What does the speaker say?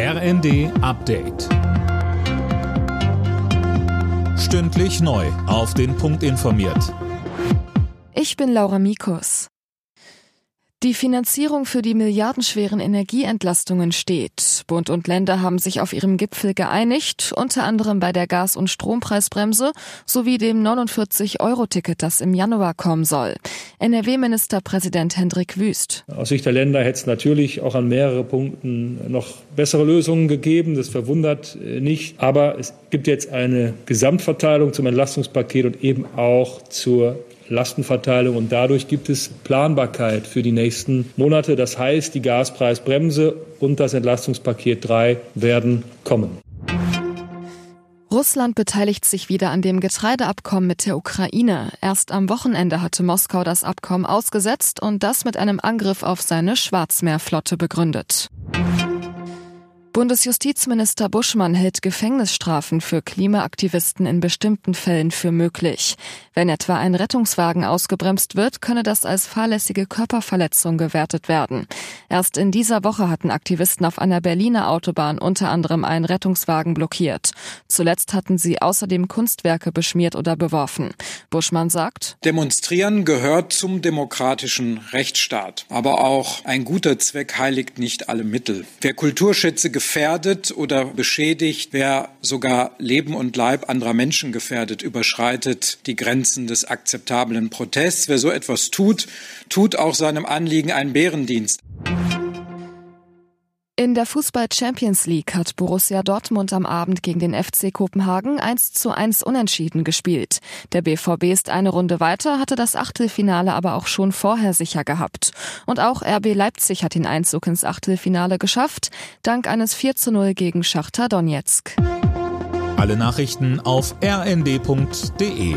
RND Update. Stündlich neu. Auf den Punkt informiert. Ich bin Laura Mikus. Die Finanzierung für die milliardenschweren Energieentlastungen steht. Bund und Länder haben sich auf ihrem Gipfel geeinigt, unter anderem bei der Gas- und Strompreisbremse sowie dem 49-Euro-Ticket, das im Januar kommen soll. NRW-Ministerpräsident Hendrik Wüst. Aus Sicht der Länder hätte es natürlich auch an mehrere Punkten noch bessere Lösungen gegeben. Das verwundert äh, nicht. Aber es gibt jetzt eine Gesamtverteilung zum Entlastungspaket und eben auch zur Lastenverteilung und dadurch gibt es Planbarkeit für die nächsten Monate. Das heißt, die Gaspreisbremse und das Entlastungspaket 3 werden kommen. Russland beteiligt sich wieder an dem Getreideabkommen mit der Ukraine. Erst am Wochenende hatte Moskau das Abkommen ausgesetzt und das mit einem Angriff auf seine Schwarzmeerflotte begründet. Bundesjustizminister Buschmann hält Gefängnisstrafen für Klimaaktivisten in bestimmten Fällen für möglich. Wenn etwa ein Rettungswagen ausgebremst wird, könne das als fahrlässige Körperverletzung gewertet werden. Erst in dieser Woche hatten Aktivisten auf einer Berliner Autobahn unter anderem einen Rettungswagen blockiert. Zuletzt hatten sie außerdem Kunstwerke beschmiert oder beworfen. Buschmann sagt, Demonstrieren gehört zum demokratischen Rechtsstaat. Aber auch ein guter Zweck heiligt nicht alle Mittel. Wer Kulturschätze gefährdet oder beschädigt, wer sogar Leben und Leib anderer Menschen gefährdet, überschreitet die Grenzen des akzeptablen Protests. Wer so etwas tut, tut auch seinem Anliegen einen Bärendienst. In der Fußball Champions League hat Borussia Dortmund am Abend gegen den FC Kopenhagen 1 zu 1 unentschieden gespielt. Der BVB ist eine Runde weiter, hatte das Achtelfinale aber auch schon vorher sicher gehabt. Und auch RB Leipzig hat den Einzug ins Achtelfinale geschafft, dank eines 4 zu 0 gegen Schachter Donetsk. Alle Nachrichten auf rnd.de